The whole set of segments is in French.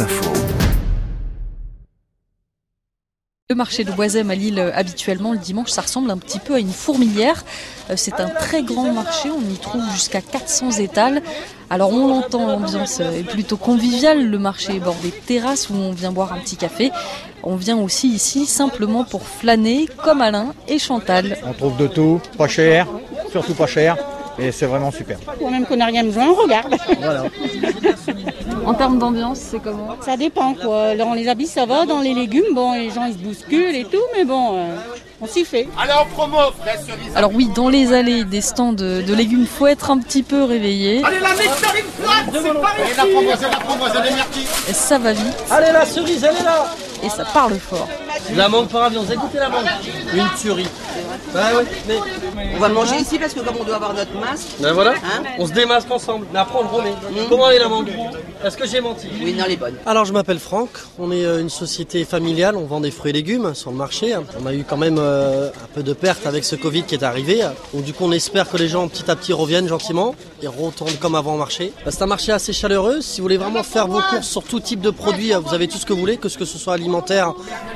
Info. Le marché de Boisem à Lille, habituellement le dimanche, ça ressemble un petit peu à une fourmilière. Euh, c'est un très grand marché, on y trouve jusqu'à 400 étals. Alors on l'entend, l'ambiance est plutôt conviviale. Le marché est bordé de terrasses où on vient boire un petit café. On vient aussi ici simplement pour flâner, comme Alain et Chantal. On trouve de tout, pas cher, surtout pas cher. Et c'est vraiment super. Même qu'on n'a rien besoin, on regarde. Voilà. En termes d'ambiance, c'est comment? Ça dépend quoi. Dans les habits ça va, dans les légumes, bon les gens ils se bousculent et tout, mais bon, euh, on s'y fait. Allez en promo, frère cerise. Alors oui, dans les allées des stands de, de légumes, faut être un petit peu réveillé. Allez la nectarine froide, c'est pas Et la framboise, la framboise, elle est. Et ça va vite Allez la cerise, elle est là et ça parle fort. La mangue par avion, vous avez goûté la mangue Une tuerie. Bah ouais, mais... On va manger ici parce que comme on doit avoir notre masque. Ben voilà, Hein on se démasque ensemble. Mais après on le remet. Comment est la mangue Est-ce que j'ai menti Oui, non, les bonnes. Alors je m'appelle Franck, on est euh, une société familiale, on vend des fruits et légumes sur le marché. On a eu quand même euh, un peu de pertes avec ce Covid qui est arrivé. Donc du coup on espère que les gens petit à petit reviennent gentiment et retournent comme avant au marché. Bah, C'est un marché assez chaleureux, si vous voulez vraiment faire vos courses sur tout type de produits, vous avez tout ce que vous voulez, que ce que ce soit alimentaire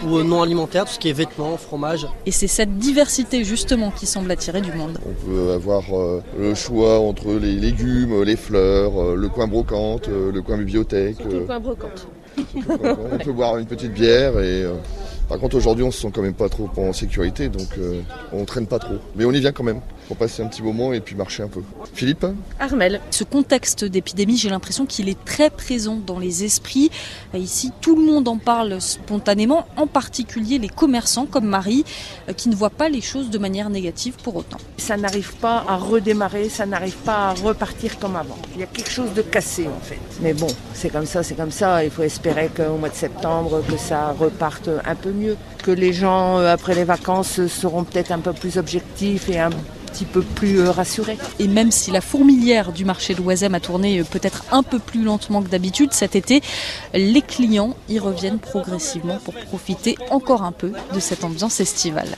ou euh, non alimentaire, tout ce qui est vêtements, fromage. Et c'est cette diversité justement qui semble attirer du monde. On peut avoir euh, le choix entre les légumes, les fleurs, euh, le coin brocante, euh, le coin bibliothèque. euh, on peut boire une petite bière et euh, par contre aujourd'hui on se sent quand même pas trop en sécurité donc euh, on traîne pas trop. Mais on y vient quand même pour passer un petit moment et puis marcher un peu. Philippe Armel. Ce contexte d'épidémie, j'ai l'impression qu'il est très présent dans les esprits. Ici, tout le monde en parle spontanément, en particulier les commerçants comme Marie, euh, qui ne voient pas les choses de manière négative pour autant. ça n'arrive pas à redémarrer, ça n'arrive pas à repartir comme avant. Il y a quelque chose de cassé en fait. Mais bon, c'est comme ça, c'est comme ça. Il faut espérer qu'au mois de septembre, que ça reparte un peu mieux. Que les gens, euh, après les vacances, seront peut-être un peu plus objectifs et un petit peu plus euh, rassurés. Et même si la fourmilière du marché de Oisem a tourné euh, peut-être un peu plus lentement que d'habitude cet été, les clients y reviennent progressivement pour profiter encore un peu de cette ambiance estivale.